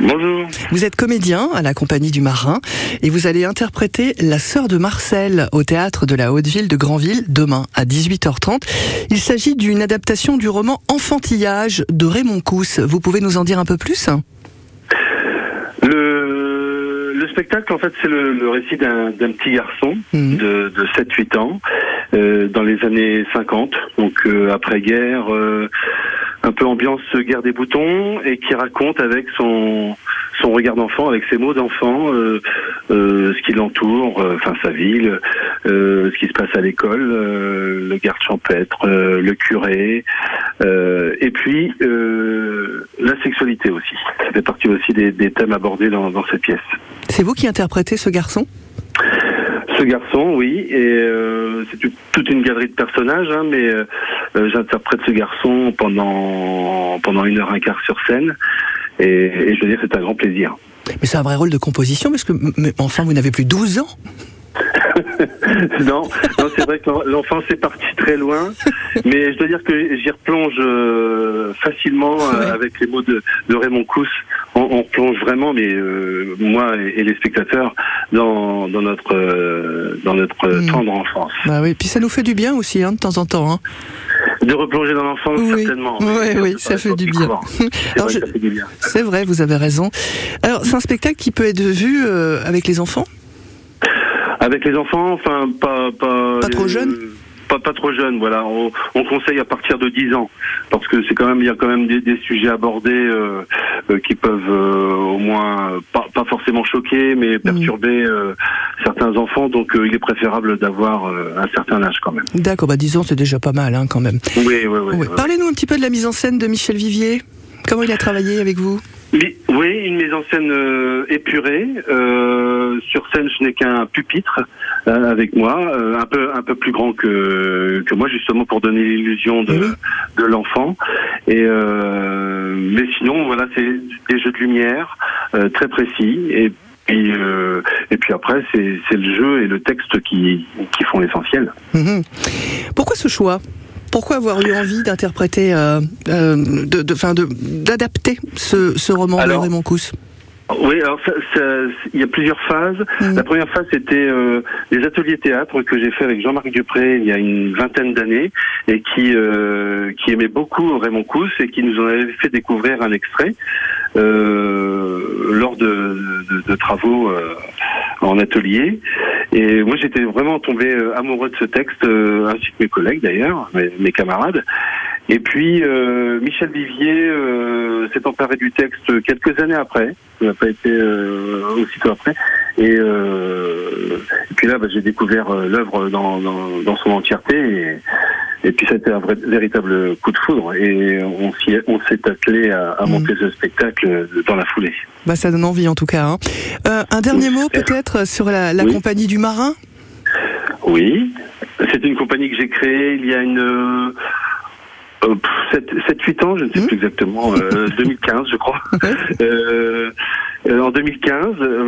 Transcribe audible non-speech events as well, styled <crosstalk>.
Bonjour. Vous êtes comédien à la compagnie du Marin et vous allez interpréter La sœur de Marcel au théâtre de la Haute-Ville de Granville demain à 18h30. Il s'agit d'une adaptation du roman Enfantillage de Raymond Cousse. Vous pouvez nous en dire un peu plus? Le, le spectacle, en fait, c'est le, le récit d'un petit garçon Mhm. de, de 7-8 ans euh, dans les années 50, donc euh, après-guerre, euh, peu ambiance guerre des boutons, et qui raconte avec son son regard d'enfant, avec ses mots d'enfant, euh, euh, ce qui l'entoure, euh, enfin sa ville, euh, ce qui se passe à l'école, euh, le garde champêtre, euh, le curé, euh, et puis euh, la sexualité aussi. Ça fait partie aussi des, thèmes abordés dans cette pièce. C'est vous qui interprétez ce garçon? Ce garçon, oui, et euh, c'est toute- une galerie de personnages, hein, mais euh, j'interprète ce garçon pendant pendant une heure un quart sur scène, et, et je veux dire c'est un grand plaisir. Mais c'est un vrai rôle de composition parce que, mais enfin, vous n'avez plus 12 ans <laughs> non, non c'est vrai que l'en- l'enfance est parti très loin, mais je dois dire que j'y replonge euh, facilement avec les mots de, de Raymond Cousse. On, on plonge vraiment, mais euh, moi et, et les spectateurs, dans, dans notre euh, dans notre euh, Mm. tendre enfance. Bah oui, puis ça nous fait du bien aussi, hein, de temps en temps. Hein. De replonger dans l'enfance, Oui. certainement. Ouais, oui, ça fait du bien. <laughs> C'est Alors, vrai je- que ça fait du bien. C'est vrai, vous avez raison. Alors, c'est un spectacle qui peut être vu euh, avec les enfants? Avec les enfants, enfin, pas pas, Pas trop euh, jeune Pas, pas trop jeune, voilà. On, on conseille à partir de 10 ans, parce que c'est quand même, il y a quand même des, des sujets abordés euh, euh, qui peuvent euh, au moins pas, pas forcément choquer, mais perturber euh, certains enfants. Donc, il est préférable d'avoir un certain âge quand même. D'accord, bah 10 ans, c'est déjà pas mal hein, quand même. Oui, oui, oui. Parlez-nous un petit peu de la mise en scène de Michel Vivier. Comment il a travaillé avec vous? Oui, une mise en scène euh, épurée. Euh, sur scène, je n'ai qu'un pupitre euh, avec moi, un peu un peu plus grand que que moi, justement pour donner l'illusion de Oui. de l'enfant. Et mais sinon, voilà, c'est des jeux de lumière très précis et puis, euh, et puis après, c'est c'est le jeu et le texte qui, qui font l'essentiel. Mhm. Pourquoi ce choix? Pourquoi avoir eu envie d'interpréter, euh, euh, de, de, d'adapter ce, ce roman de Raymond Cousse? Oui, alors il y a plusieurs phases. Mhm. La première phase, c'était euh, les ateliers théâtre que j'ai fait avec Jean-Marc Dupré il y a une vingtaine d'années et qui euh, qui aimait beaucoup Raymond Cousse et qui nous en avait fait découvrir un extrait euh, lors de, de- de travaux en atelier. Et moi, j'étais vraiment tombé euh, amoureux de ce texte, euh, ainsi que mes collègues d'ailleurs, mes, mes camarades. Et puis euh, Michel Vivier euh, s'est emparé du texte quelques années après. Ça n'a pas été euh, aussitôt après. Et, euh, et puis là, bah, j'ai découvert l'œuvre dans, dans, dans son entièreté. Et, puis ça a été un vrai, véritable coup de foudre. Et on s'y est- on s'est attelé à, à Mhm. monter ce spectacle dans la foulée. bah, Ça donne envie en tout cas. hein. Euh, un dernier mot peut-être sur la, la Oui. compagnie du Marin? Oui, c'est une compagnie que j'ai créée il y a une euh, 7-8 ans, je ne sais Mhm. plus exactement, euh, <laughs> 2015 je crois. Euh, euh, en 2015, euh,